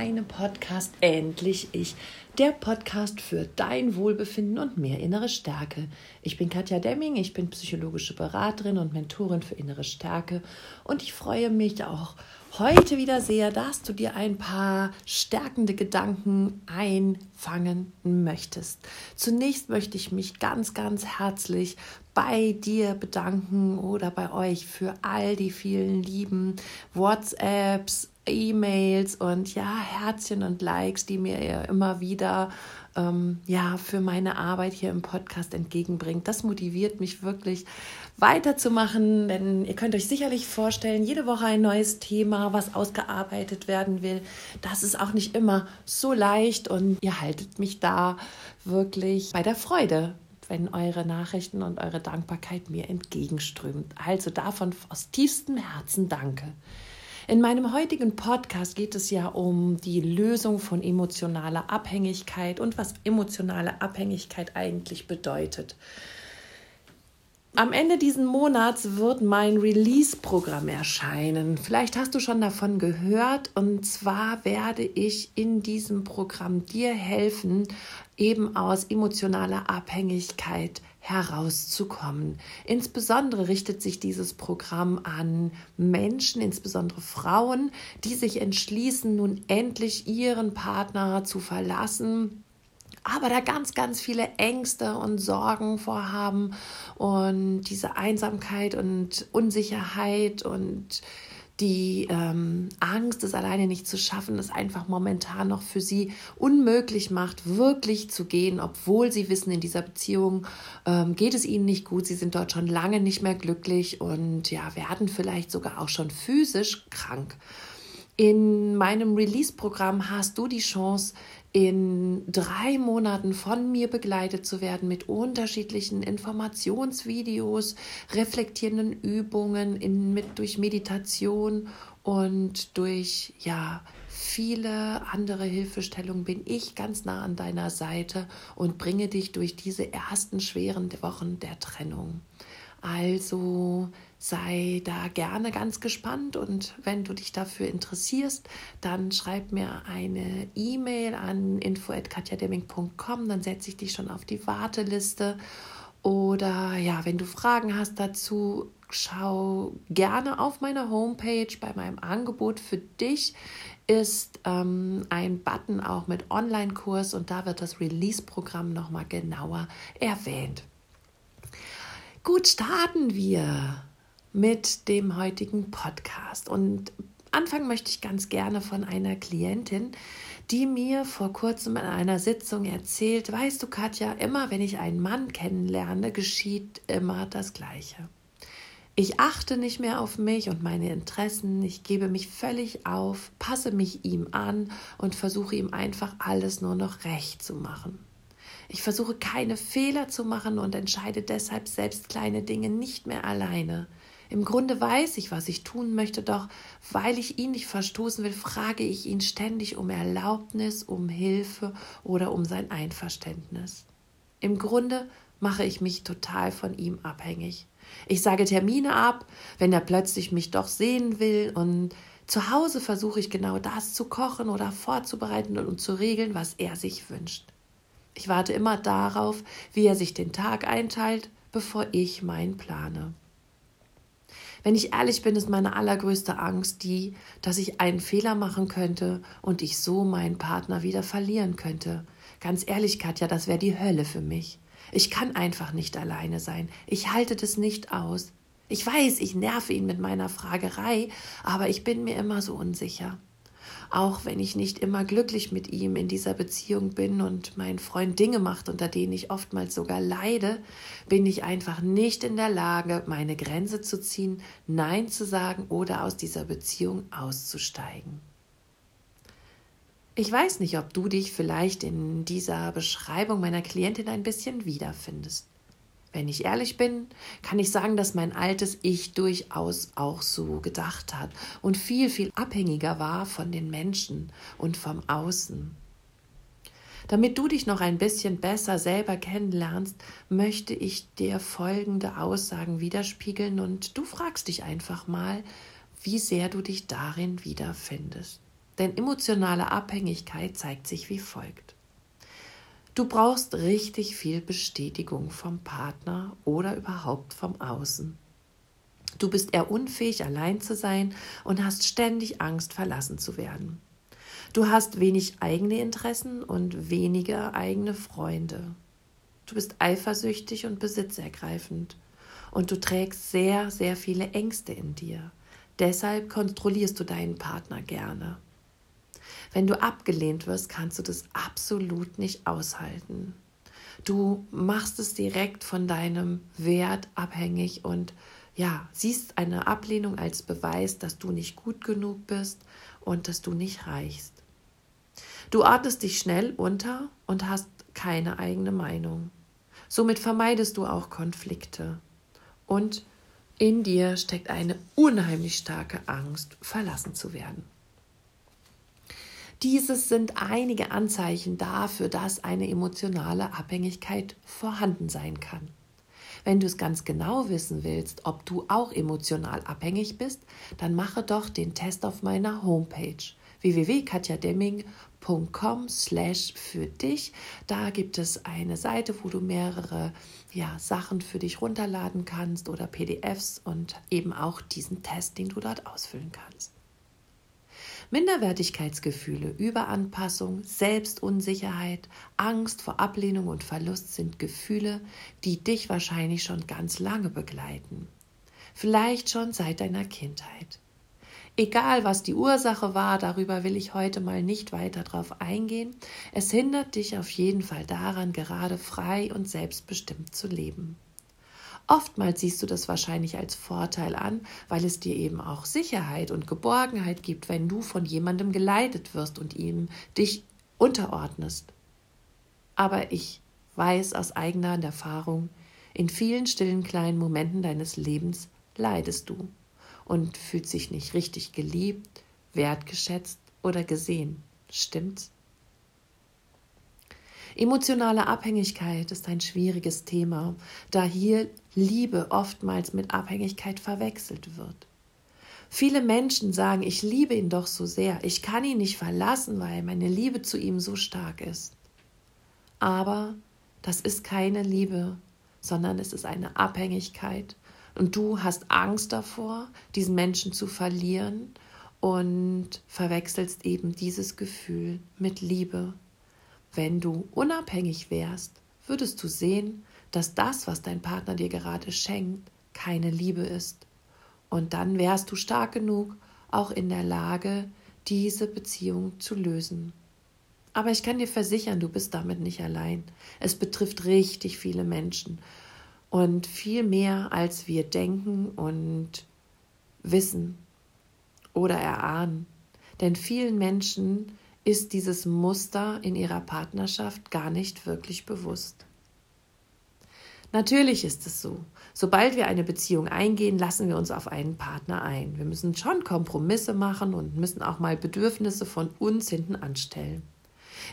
meinem Podcast Endlich Ich, der Podcast für dein Wohlbefinden und mehr innere Stärke. Ich bin Katja Demming, ich bin psychologische Beraterin und Mentorin für innere Stärke und ich freue mich auch heute wieder sehr, dass du dir ein paar stärkende Gedanken einfangen möchtest. Zunächst möchte ich mich ganz, ganz herzlich bei dir bedanken oder bei euch für all die vielen lieben WhatsApps, E-Mails und ja, Herzchen und Likes, die mir ihr immer wieder ähm, ja, für meine Arbeit hier im Podcast entgegenbringt. Das motiviert mich wirklich weiterzumachen, denn ihr könnt euch sicherlich vorstellen, jede Woche ein neues Thema, was ausgearbeitet werden will. Das ist auch nicht immer so leicht und ihr haltet mich da wirklich bei der Freude wenn eure Nachrichten und eure Dankbarkeit mir entgegenströmt. Also davon aus tiefstem Herzen danke. In meinem heutigen Podcast geht es ja um die Lösung von emotionaler Abhängigkeit und was emotionale Abhängigkeit eigentlich bedeutet. Am Ende dieses Monats wird mein Release-Programm erscheinen. Vielleicht hast du schon davon gehört. Und zwar werde ich in diesem Programm dir helfen, eben aus emotionaler Abhängigkeit herauszukommen. Insbesondere richtet sich dieses Programm an Menschen, insbesondere Frauen, die sich entschließen, nun endlich ihren Partner zu verlassen aber da ganz, ganz viele Ängste und Sorgen vorhaben und diese Einsamkeit und Unsicherheit und die ähm, Angst, es alleine nicht zu schaffen, es einfach momentan noch für sie unmöglich macht, wirklich zu gehen, obwohl sie wissen, in dieser Beziehung ähm, geht es ihnen nicht gut, sie sind dort schon lange nicht mehr glücklich und ja, werden vielleicht sogar auch schon physisch krank. In meinem Release-Programm hast du die Chance, in drei Monaten von mir begleitet zu werden mit unterschiedlichen Informationsvideos, reflektierenden Übungen, in, mit, durch Meditation und durch ja, viele andere Hilfestellungen bin ich ganz nah an deiner Seite und bringe dich durch diese ersten schweren Wochen der Trennung. Also sei da gerne ganz gespannt und wenn du dich dafür interessierst, dann schreib mir eine E-Mail an info@katjademming.com, dann setze ich dich schon auf die Warteliste. Oder ja, wenn du Fragen hast dazu, schau gerne auf meiner Homepage. Bei meinem Angebot für dich ist ähm, ein Button auch mit Online-Kurs und da wird das Release-Programm nochmal genauer erwähnt. Gut, starten wir mit dem heutigen Podcast. Und anfangen möchte ich ganz gerne von einer Klientin, die mir vor kurzem in einer Sitzung erzählt, weißt du, Katja, immer wenn ich einen Mann kennenlerne, geschieht immer das Gleiche. Ich achte nicht mehr auf mich und meine Interessen, ich gebe mich völlig auf, passe mich ihm an und versuche ihm einfach alles nur noch recht zu machen. Ich versuche keine Fehler zu machen und entscheide deshalb selbst kleine Dinge nicht mehr alleine. Im Grunde weiß ich, was ich tun möchte, doch weil ich ihn nicht verstoßen will, frage ich ihn ständig um Erlaubnis, um Hilfe oder um sein Einverständnis. Im Grunde mache ich mich total von ihm abhängig. Ich sage Termine ab, wenn er plötzlich mich doch sehen will und zu Hause versuche ich genau das zu kochen oder vorzubereiten und zu regeln, was er sich wünscht. Ich warte immer darauf, wie er sich den Tag einteilt, bevor ich meinen plane. Wenn ich ehrlich bin, ist meine allergrößte Angst die, dass ich einen Fehler machen könnte und ich so meinen Partner wieder verlieren könnte. Ganz ehrlich, Katja, das wäre die Hölle für mich. Ich kann einfach nicht alleine sein. Ich halte das nicht aus. Ich weiß, ich nerve ihn mit meiner Fragerei, aber ich bin mir immer so unsicher auch wenn ich nicht immer glücklich mit ihm in dieser Beziehung bin und mein Freund Dinge macht, unter denen ich oftmals sogar leide, bin ich einfach nicht in der Lage, meine Grenze zu ziehen, Nein zu sagen oder aus dieser Beziehung auszusteigen. Ich weiß nicht, ob du dich vielleicht in dieser Beschreibung meiner Klientin ein bisschen wiederfindest. Wenn ich ehrlich bin, kann ich sagen, dass mein altes Ich durchaus auch so gedacht hat und viel, viel abhängiger war von den Menschen und vom Außen. Damit du dich noch ein bisschen besser selber kennenlernst, möchte ich dir folgende Aussagen widerspiegeln und du fragst dich einfach mal, wie sehr du dich darin wiederfindest. denn emotionale Abhängigkeit zeigt sich wie folgt. Du brauchst richtig viel Bestätigung vom Partner oder überhaupt vom Außen. Du bist eher unfähig, allein zu sein und hast ständig Angst, verlassen zu werden. Du hast wenig eigene Interessen und wenige eigene Freunde. Du bist eifersüchtig und besitzergreifend. Und du trägst sehr, sehr viele Ängste in dir. Deshalb kontrollierst du deinen Partner gerne. Wenn du abgelehnt wirst, kannst du das absolut nicht aushalten. Du machst es direkt von deinem Wert abhängig und ja, siehst eine Ablehnung als Beweis, dass du nicht gut genug bist und dass du nicht reichst. Du ordnest dich schnell unter und hast keine eigene Meinung. Somit vermeidest du auch Konflikte. Und in dir steckt eine unheimlich starke Angst, verlassen zu werden. Dieses sind einige Anzeichen dafür, dass eine emotionale Abhängigkeit vorhanden sein kann. Wenn du es ganz genau wissen willst, ob du auch emotional abhängig bist, dann mache doch den Test auf meiner Homepage www.katjademming.com slash für dich. Da gibt es eine Seite, wo du mehrere ja, Sachen für dich runterladen kannst oder PDFs und eben auch diesen Test, den du dort ausfüllen kannst. Minderwertigkeitsgefühle, Überanpassung, Selbstunsicherheit, Angst vor Ablehnung und Verlust sind Gefühle, die dich wahrscheinlich schon ganz lange begleiten. Vielleicht schon seit deiner Kindheit. Egal, was die Ursache war, darüber will ich heute mal nicht weiter drauf eingehen. Es hindert dich auf jeden Fall daran, gerade frei und selbstbestimmt zu leben. Oftmals siehst du das wahrscheinlich als Vorteil an, weil es dir eben auch Sicherheit und Geborgenheit gibt, wenn du von jemandem geleitet wirst und ihm dich unterordnest. Aber ich weiß aus eigener Erfahrung, in vielen stillen kleinen Momenten deines Lebens leidest du und fühlst dich nicht richtig geliebt, wertgeschätzt oder gesehen. Stimmt's? Emotionale Abhängigkeit ist ein schwieriges Thema, da hier Liebe oftmals mit Abhängigkeit verwechselt wird. Viele Menschen sagen, ich liebe ihn doch so sehr, ich kann ihn nicht verlassen, weil meine Liebe zu ihm so stark ist. Aber das ist keine Liebe, sondern es ist eine Abhängigkeit. Und du hast Angst davor, diesen Menschen zu verlieren und verwechselst eben dieses Gefühl mit Liebe. Wenn du unabhängig wärst, würdest du sehen, dass das, was dein Partner dir gerade schenkt, keine Liebe ist. Und dann wärst du stark genug, auch in der Lage, diese Beziehung zu lösen. Aber ich kann dir versichern, du bist damit nicht allein. Es betrifft richtig viele Menschen und viel mehr, als wir denken und wissen oder erahnen. Denn vielen Menschen ist dieses Muster in ihrer Partnerschaft gar nicht wirklich bewusst. Natürlich ist es so. Sobald wir eine Beziehung eingehen, lassen wir uns auf einen Partner ein. Wir müssen schon Kompromisse machen und müssen auch mal Bedürfnisse von uns hinten anstellen.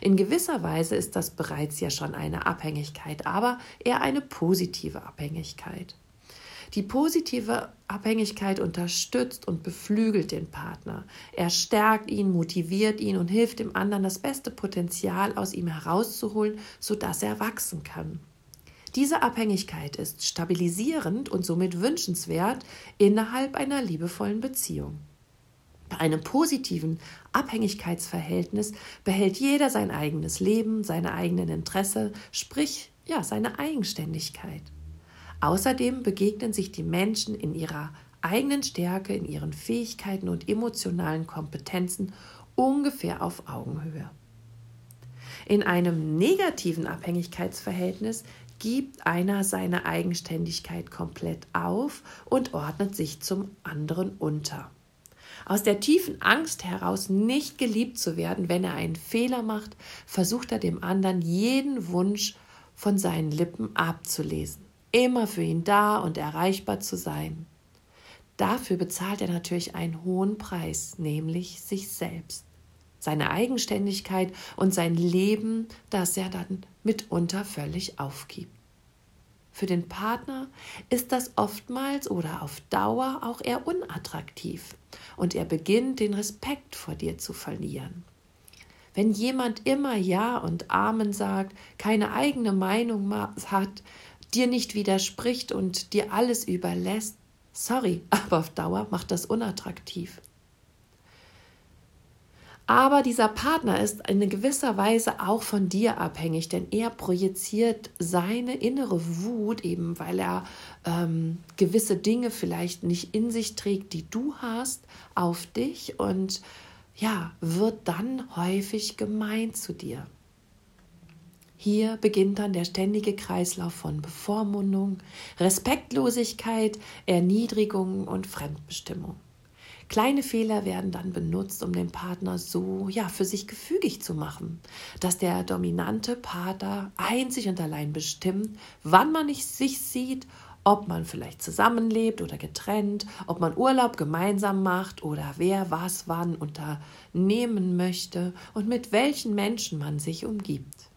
In gewisser Weise ist das bereits ja schon eine Abhängigkeit, aber eher eine positive Abhängigkeit. Die positive Abhängigkeit unterstützt und beflügelt den Partner. Er stärkt ihn, motiviert ihn und hilft dem anderen, das beste Potenzial aus ihm herauszuholen, sodass er wachsen kann. Diese Abhängigkeit ist stabilisierend und somit wünschenswert innerhalb einer liebevollen Beziehung. Bei einem positiven Abhängigkeitsverhältnis behält jeder sein eigenes Leben, seine eigenen Interesse, sprich ja seine Eigenständigkeit. Außerdem begegnen sich die Menschen in ihrer eigenen Stärke, in ihren Fähigkeiten und emotionalen Kompetenzen ungefähr auf Augenhöhe. In einem negativen Abhängigkeitsverhältnis gibt einer seine Eigenständigkeit komplett auf und ordnet sich zum anderen unter. Aus der tiefen Angst heraus, nicht geliebt zu werden, wenn er einen Fehler macht, versucht er dem anderen jeden Wunsch von seinen Lippen abzulesen immer für ihn da und erreichbar zu sein. Dafür bezahlt er natürlich einen hohen Preis, nämlich sich selbst, seine Eigenständigkeit und sein Leben, das er dann mitunter völlig aufgibt. Für den Partner ist das oftmals oder auf Dauer auch eher unattraktiv und er beginnt den Respekt vor dir zu verlieren. Wenn jemand immer Ja und Amen sagt, keine eigene Meinung hat, dir nicht widerspricht und dir alles überlässt, sorry, aber auf Dauer macht das unattraktiv. Aber dieser Partner ist in gewisser Weise auch von dir abhängig, denn er projiziert seine innere Wut, eben weil er ähm, gewisse Dinge vielleicht nicht in sich trägt, die du hast, auf dich und ja, wird dann häufig gemein zu dir. Hier beginnt dann der ständige Kreislauf von Bevormundung, Respektlosigkeit, Erniedrigung und Fremdbestimmung. Kleine Fehler werden dann benutzt, um den Partner so ja für sich gefügig zu machen, dass der dominante Partner einzig und allein bestimmt, wann man sich sieht, ob man vielleicht zusammenlebt oder getrennt, ob man Urlaub gemeinsam macht oder wer was wann unternehmen möchte und mit welchen Menschen man sich umgibt.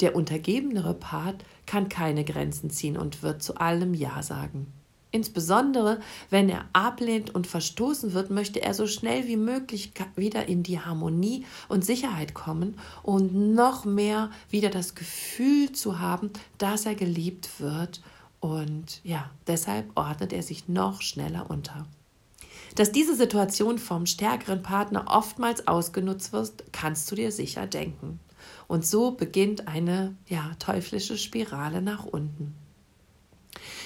Der untergebenere Part kann keine Grenzen ziehen und wird zu allem Ja sagen. Insbesondere wenn er ablehnt und verstoßen wird, möchte er so schnell wie möglich wieder in die Harmonie und Sicherheit kommen und noch mehr wieder das Gefühl zu haben, dass er geliebt wird. Und ja, deshalb ordnet er sich noch schneller unter. Dass diese Situation vom stärkeren Partner oftmals ausgenutzt wird, kannst du dir sicher denken. Und so beginnt eine ja, teuflische Spirale nach unten.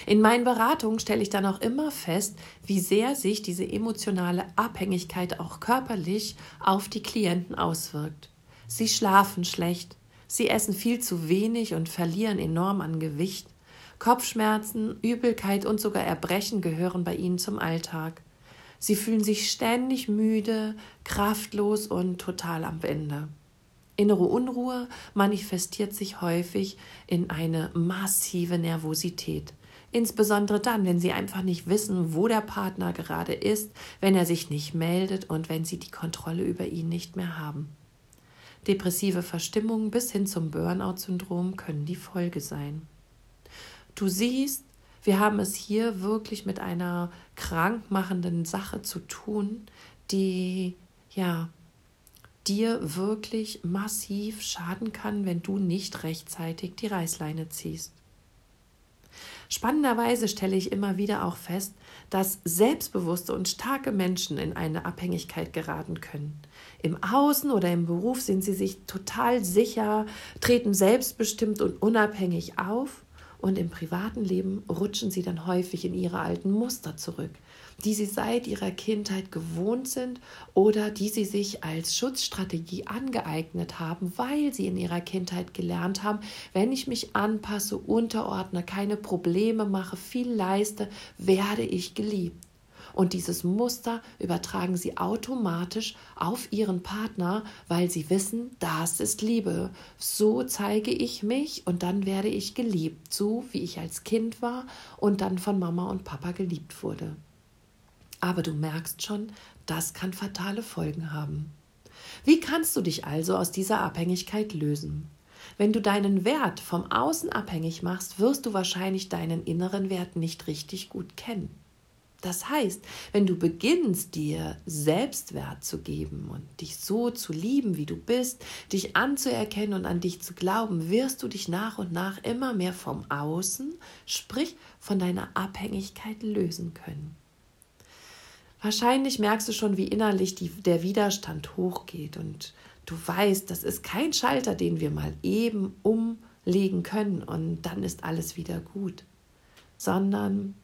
In meinen Beratungen stelle ich dann auch immer fest, wie sehr sich diese emotionale Abhängigkeit auch körperlich auf die Klienten auswirkt. Sie schlafen schlecht, sie essen viel zu wenig und verlieren enorm an Gewicht. Kopfschmerzen, Übelkeit und sogar Erbrechen gehören bei ihnen zum Alltag. Sie fühlen sich ständig müde, kraftlos und total am Ende. Innere Unruhe manifestiert sich häufig in eine massive Nervosität. Insbesondere dann, wenn sie einfach nicht wissen, wo der Partner gerade ist, wenn er sich nicht meldet und wenn sie die Kontrolle über ihn nicht mehr haben. Depressive Verstimmungen bis hin zum Burnout-Syndrom können die Folge sein. Du siehst, wir haben es hier wirklich mit einer krankmachenden Sache zu tun, die ja dir wirklich massiv schaden kann, wenn du nicht rechtzeitig die Reißleine ziehst. Spannenderweise stelle ich immer wieder auch fest, dass selbstbewusste und starke Menschen in eine Abhängigkeit geraten können. Im Außen oder im Beruf sind sie sich total sicher, treten selbstbestimmt und unabhängig auf und im privaten Leben rutschen sie dann häufig in ihre alten Muster zurück, die sie seit ihrer Kindheit gewohnt sind oder die sie sich als Schutzstrategie angeeignet haben, weil sie in ihrer Kindheit gelernt haben, wenn ich mich anpasse, unterordne, keine Probleme mache, viel leiste, werde ich geliebt. Und dieses Muster übertragen sie automatisch auf ihren Partner, weil sie wissen, das ist Liebe. So zeige ich mich und dann werde ich geliebt, so wie ich als Kind war und dann von Mama und Papa geliebt wurde. Aber du merkst schon, das kann fatale Folgen haben. Wie kannst du dich also aus dieser Abhängigkeit lösen? Wenn du deinen Wert vom Außen abhängig machst, wirst du wahrscheinlich deinen inneren Wert nicht richtig gut kennen. Das heißt, wenn du beginnst, dir Selbstwert zu geben und dich so zu lieben, wie du bist, dich anzuerkennen und an dich zu glauben, wirst du dich nach und nach immer mehr vom Außen, sprich von deiner Abhängigkeit lösen können. Wahrscheinlich merkst du schon, wie innerlich die, der Widerstand hochgeht und du weißt, das ist kein Schalter, den wir mal eben umlegen können und dann ist alles wieder gut, sondern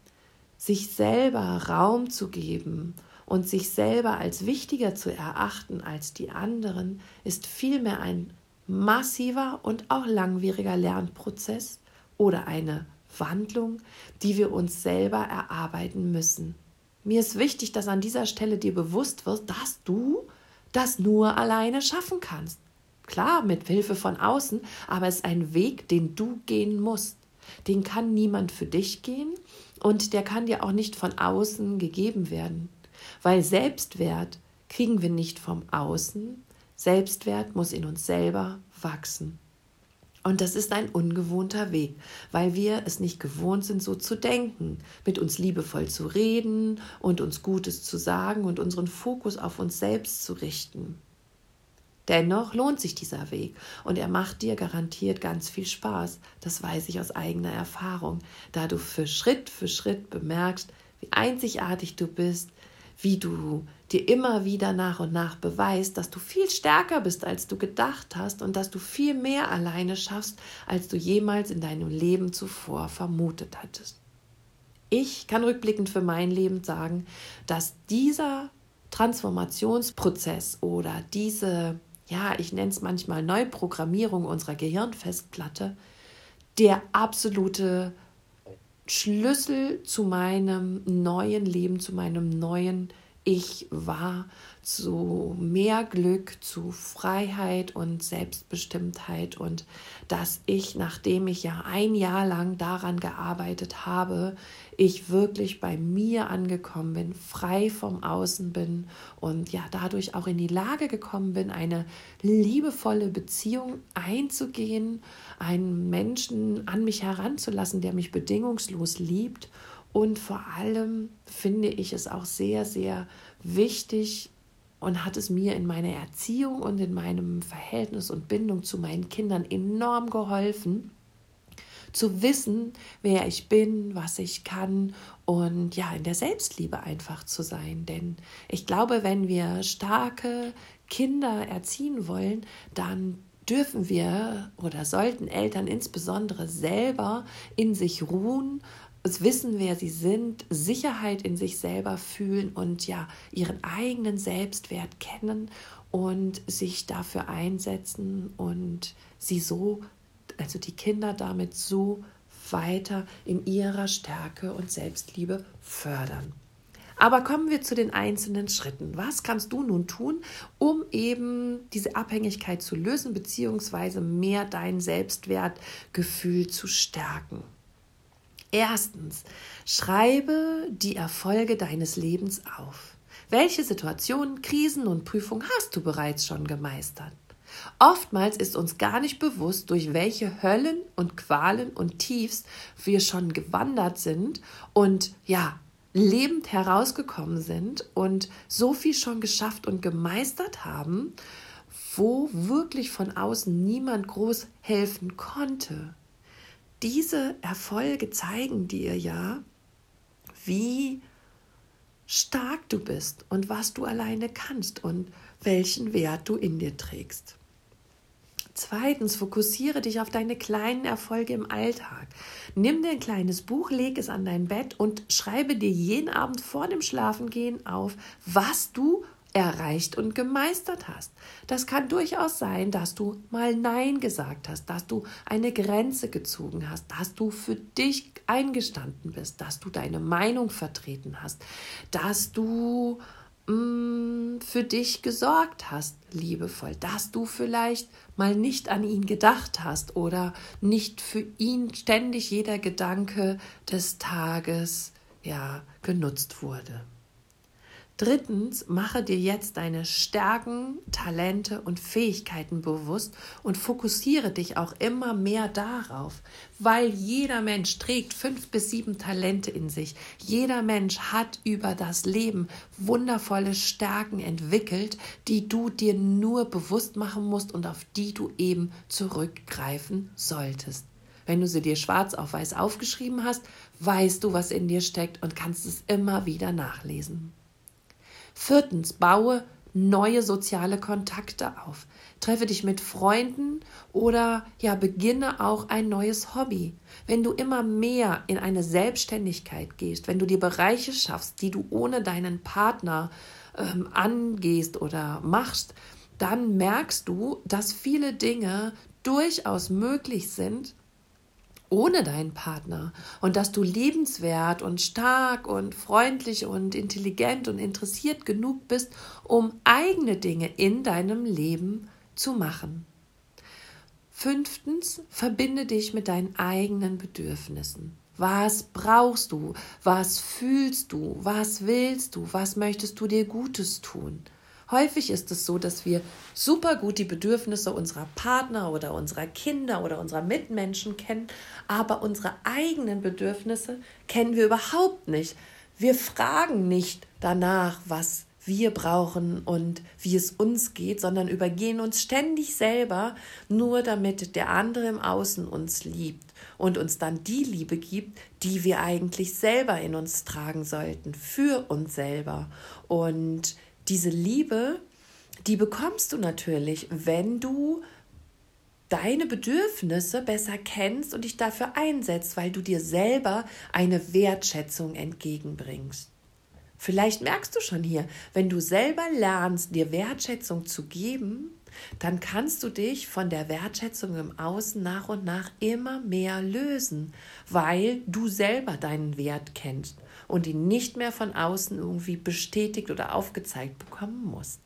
sich selber Raum zu geben und sich selber als wichtiger zu erachten als die anderen, ist vielmehr ein massiver und auch langwieriger Lernprozess oder eine Wandlung, die wir uns selber erarbeiten müssen. Mir ist wichtig, dass an dieser Stelle dir bewusst wird, dass du das nur alleine schaffen kannst. Klar, mit Hilfe von außen, aber es ist ein Weg, den du gehen musst. Den kann niemand für dich gehen und der kann dir auch nicht von außen gegeben werden, weil Selbstwert kriegen wir nicht vom Außen, Selbstwert muss in uns selber wachsen. Und das ist ein ungewohnter Weg, weil wir es nicht gewohnt sind, so zu denken, mit uns liebevoll zu reden und uns Gutes zu sagen und unseren Fokus auf uns selbst zu richten. Dennoch lohnt sich dieser Weg und er macht dir garantiert ganz viel Spaß. Das weiß ich aus eigener Erfahrung, da du für Schritt für Schritt bemerkst, wie einzigartig du bist, wie du dir immer wieder nach und nach beweist, dass du viel stärker bist, als du gedacht hast und dass du viel mehr alleine schaffst, als du jemals in deinem Leben zuvor vermutet hattest. Ich kann rückblickend für mein Leben sagen, dass dieser Transformationsprozess oder diese, ja, ich nenne es manchmal Neuprogrammierung unserer Gehirnfestplatte, der absolute Schlüssel zu meinem neuen Leben, zu meinem neuen Ich war, zu mehr Glück, zu Freiheit und Selbstbestimmtheit und dass ich, nachdem ich ja ein Jahr lang daran gearbeitet habe, ich wirklich bei mir angekommen bin, frei vom Außen bin und ja dadurch auch in die Lage gekommen bin, eine liebevolle Beziehung einzugehen, einen Menschen an mich heranzulassen, der mich bedingungslos liebt. Und vor allem finde ich es auch sehr, sehr wichtig und hat es mir in meiner Erziehung und in meinem Verhältnis und Bindung zu meinen Kindern enorm geholfen, zu wissen, wer ich bin, was ich kann und ja, in der Selbstliebe einfach zu sein. Denn ich glaube, wenn wir starke Kinder erziehen wollen, dann dürfen wir oder sollten Eltern insbesondere selber in sich ruhen, es wissen, wer sie sind, Sicherheit in sich selber fühlen und ja, ihren eigenen Selbstwert kennen und sich dafür einsetzen und sie so also die Kinder damit so weiter in ihrer Stärke und Selbstliebe fördern. Aber kommen wir zu den einzelnen Schritten. Was kannst du nun tun, um eben diese Abhängigkeit zu lösen, beziehungsweise mehr dein Selbstwertgefühl zu stärken? Erstens, schreibe die Erfolge deines Lebens auf. Welche Situationen, Krisen und Prüfungen hast du bereits schon gemeistert? Oftmals ist uns gar nicht bewusst, durch welche Höllen und Qualen und Tiefs wir schon gewandert sind und ja, lebend herausgekommen sind und so viel schon geschafft und gemeistert haben, wo wirklich von außen niemand groß helfen konnte. Diese Erfolge zeigen dir ja, wie stark du bist und was du alleine kannst und welchen Wert du in dir trägst. Zweitens, fokussiere dich auf deine kleinen Erfolge im Alltag. Nimm dir ein kleines Buch, leg es an dein Bett und schreibe dir jeden Abend vor dem Schlafengehen auf, was du erreicht und gemeistert hast. Das kann durchaus sein, dass du mal Nein gesagt hast, dass du eine Grenze gezogen hast, dass du für dich eingestanden bist, dass du deine Meinung vertreten hast, dass du Mm, für dich gesorgt hast, liebevoll, dass du vielleicht mal nicht an ihn gedacht hast oder nicht für ihn ständig jeder Gedanke des Tages ja genutzt wurde. Drittens, mache dir jetzt deine Stärken, Talente und Fähigkeiten bewusst und fokussiere dich auch immer mehr darauf, weil jeder Mensch trägt fünf bis sieben Talente in sich. Jeder Mensch hat über das Leben wundervolle Stärken entwickelt, die du dir nur bewusst machen musst und auf die du eben zurückgreifen solltest. Wenn du sie dir schwarz auf weiß aufgeschrieben hast, weißt du, was in dir steckt und kannst es immer wieder nachlesen. Viertens, baue neue soziale Kontakte auf. Treffe dich mit Freunden oder ja, beginne auch ein neues Hobby. Wenn du immer mehr in eine Selbstständigkeit gehst, wenn du dir Bereiche schaffst, die du ohne deinen Partner ähm, angehst oder machst, dann merkst du, dass viele Dinge durchaus möglich sind, ohne deinen Partner und dass du liebenswert und stark und freundlich und intelligent und interessiert genug bist, um eigene Dinge in deinem Leben zu machen. Fünftens, verbinde dich mit deinen eigenen Bedürfnissen. Was brauchst du? Was fühlst du? Was willst du? Was möchtest du dir Gutes tun? Häufig ist es so, dass wir super gut die Bedürfnisse unserer Partner oder unserer Kinder oder unserer Mitmenschen kennen, aber unsere eigenen Bedürfnisse kennen wir überhaupt nicht. Wir fragen nicht danach, was wir brauchen und wie es uns geht, sondern übergehen uns ständig selber, nur damit der andere im Außen uns liebt und uns dann die Liebe gibt, die wir eigentlich selber in uns tragen sollten, für uns selber. Und diese Liebe, die bekommst du natürlich, wenn du deine Bedürfnisse besser kennst und dich dafür einsetzt, weil du dir selber eine Wertschätzung entgegenbringst. Vielleicht merkst du schon hier, wenn du selber lernst, dir Wertschätzung zu geben, dann kannst du dich von der Wertschätzung im Außen nach und nach immer mehr lösen, weil du selber deinen Wert kennst und ihn nicht mehr von außen irgendwie bestätigt oder aufgezeigt bekommen musst.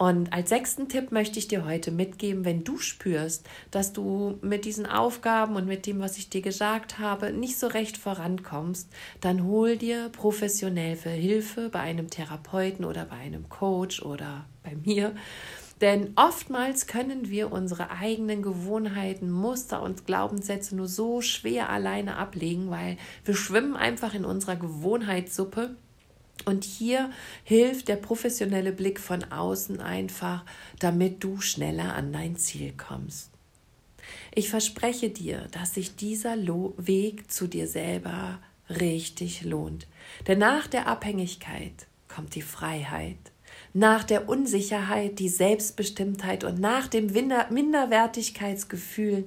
Und als sechsten Tipp möchte ich dir heute mitgeben, wenn du spürst, dass du mit diesen Aufgaben und mit dem, was ich dir gesagt habe, nicht so recht vorankommst, dann hol dir professionell für Hilfe bei einem Therapeuten oder bei einem Coach oder bei mir. Denn oftmals können wir unsere eigenen Gewohnheiten, Muster und Glaubenssätze nur so schwer alleine ablegen, weil wir schwimmen einfach in unserer Gewohnheitssuppe und hier hilft der professionelle Blick von außen einfach, damit du schneller an dein Ziel kommst. Ich verspreche dir, dass sich dieser Weg zu dir selber richtig lohnt. Denn nach der Abhängigkeit kommt die Freiheit, nach der Unsicherheit die Selbstbestimmtheit und nach dem Minderwertigkeitsgefühl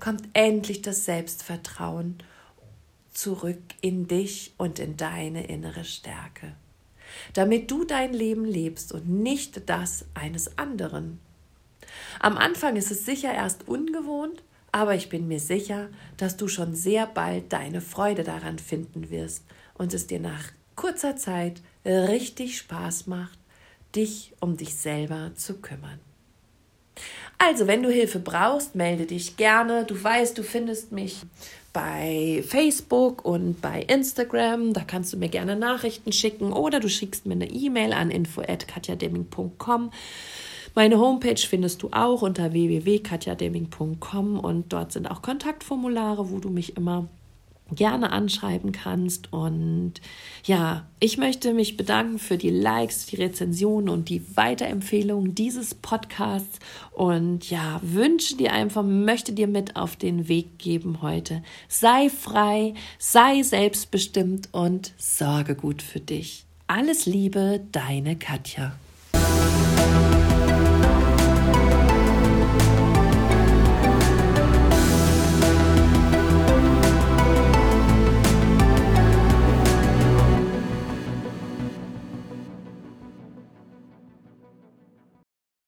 kommt endlich das Selbstvertrauen zurück in dich und in deine innere Stärke, damit du dein Leben lebst und nicht das eines anderen. Am Anfang ist es sicher erst ungewohnt, aber ich bin mir sicher, dass du schon sehr bald deine Freude daran finden wirst und es dir nach kurzer Zeit richtig Spaß macht, dich um dich selber zu kümmern. Also, wenn du Hilfe brauchst, melde dich gerne. Du weißt, du findest mich bei Facebook und bei Instagram. Da kannst du mir gerne Nachrichten schicken oder du schickst mir eine E-Mail an info@katjademming.com. Meine Homepage findest du auch unter www.katjademming.com und dort sind auch Kontaktformulare, wo du mich immer gerne anschreiben kannst. Und ja, ich möchte mich bedanken für die Likes, die Rezensionen und die Weiterempfehlungen dieses Podcasts. Und ja, wünsche dir einfach, möchte dir mit auf den Weg geben heute. Sei frei, sei selbstbestimmt und sorge gut für dich. Alles Liebe, deine Katja.